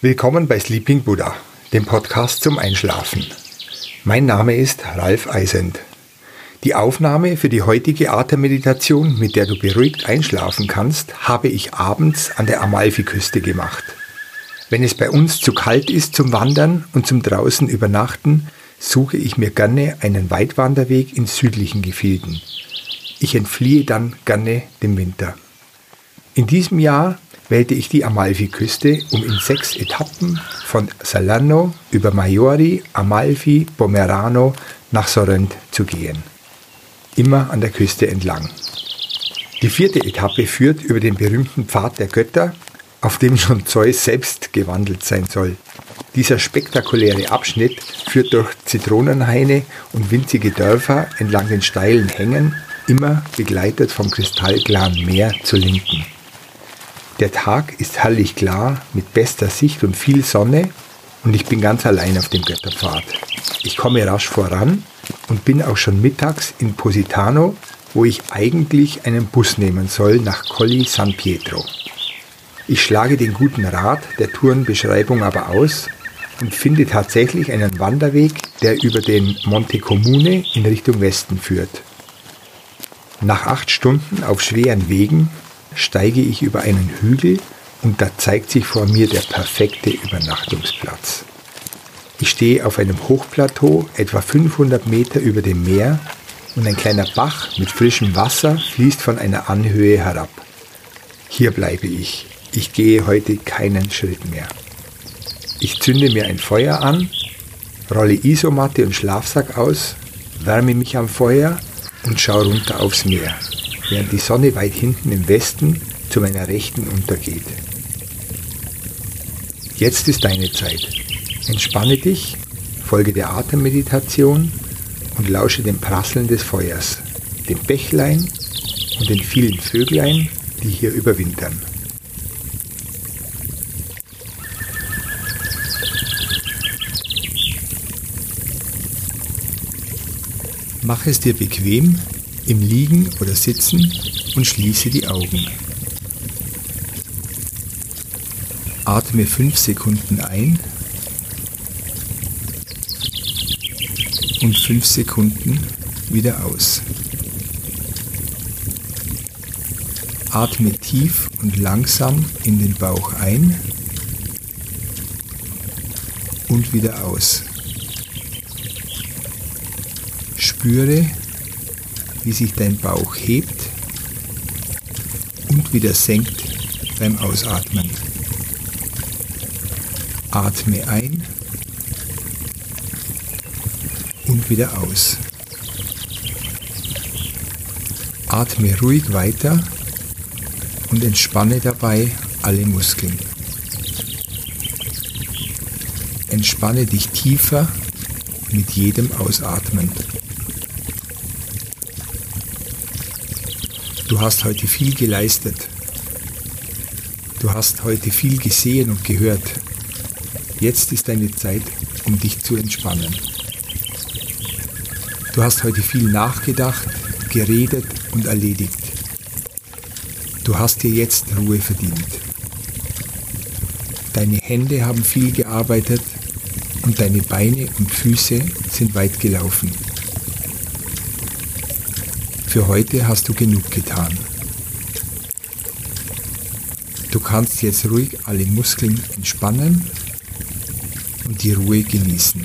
Willkommen bei Sleeping Buddha, dem Podcast zum Einschlafen. Mein Name ist Ralf Eisend. Die Aufnahme für die heutige Atemmeditation, mit der du beruhigt einschlafen kannst, habe ich abends an der Amalfiküste gemacht. Wenn es bei uns zu kalt ist zum Wandern und zum draußen übernachten, suche ich mir gerne einen Weitwanderweg in südlichen Gefilden. Ich entfliehe dann gerne dem Winter. In diesem Jahr wählte ich die Amalfiküste, um in sechs Etappen von Salerno über Maiori, Amalfi, Pomerano nach Sorrent zu gehen. Immer an der Küste entlang. Die vierte Etappe führt über den berühmten Pfad der Götter, auf dem schon Zeus selbst gewandelt sein soll. Dieser spektakuläre Abschnitt führt durch Zitronenhaine und winzige Dörfer entlang den steilen Hängen, immer begleitet vom kristallklaren Meer zur Linken. Der Tag ist herrlich klar, mit bester Sicht und viel Sonne und ich bin ganz allein auf dem Götterpfad. Ich komme rasch voran und bin auch schon mittags in Positano, wo ich eigentlich einen Bus nehmen soll nach Colli San Pietro. Ich schlage den guten Rat der Tourenbeschreibung aber aus und finde tatsächlich einen Wanderweg, der über den Monte Comune in Richtung Westen führt. Nach acht Stunden auf schweren Wegen steige ich über einen Hügel und da zeigt sich vor mir der perfekte Übernachtungsplatz. Ich stehe auf einem Hochplateau, etwa 500 Meter über dem Meer, und ein kleiner Bach mit frischem Wasser fließt von einer Anhöhe herab. Hier bleibe ich. Ich gehe heute keinen Schritt mehr. Ich zünde mir ein Feuer an, rolle Isomatte und Schlafsack aus, wärme mich am Feuer und schaue runter aufs Meer während die Sonne weit hinten im Westen zu meiner Rechten untergeht. Jetzt ist deine Zeit. Entspanne dich, folge der Atemmeditation und lausche dem Prasseln des Feuers, dem Bächlein und den vielen Vöglein, die hier überwintern. Mach es dir bequem im Liegen oder Sitzen und schließe die Augen. Atme 5 Sekunden ein und 5 Sekunden wieder aus. Atme tief und langsam in den Bauch ein und wieder aus. Spüre, wie sich dein Bauch hebt und wieder senkt beim Ausatmen. Atme ein und wieder aus. Atme ruhig weiter und entspanne dabei alle Muskeln. Entspanne dich tiefer mit jedem Ausatmen. Du hast heute viel geleistet. Du hast heute viel gesehen und gehört. Jetzt ist deine Zeit, um dich zu entspannen. Du hast heute viel nachgedacht, geredet und erledigt. Du hast dir jetzt Ruhe verdient. Deine Hände haben viel gearbeitet und deine Beine und Füße sind weit gelaufen. Für heute hast du genug getan. Du kannst jetzt ruhig alle Muskeln entspannen und die Ruhe genießen.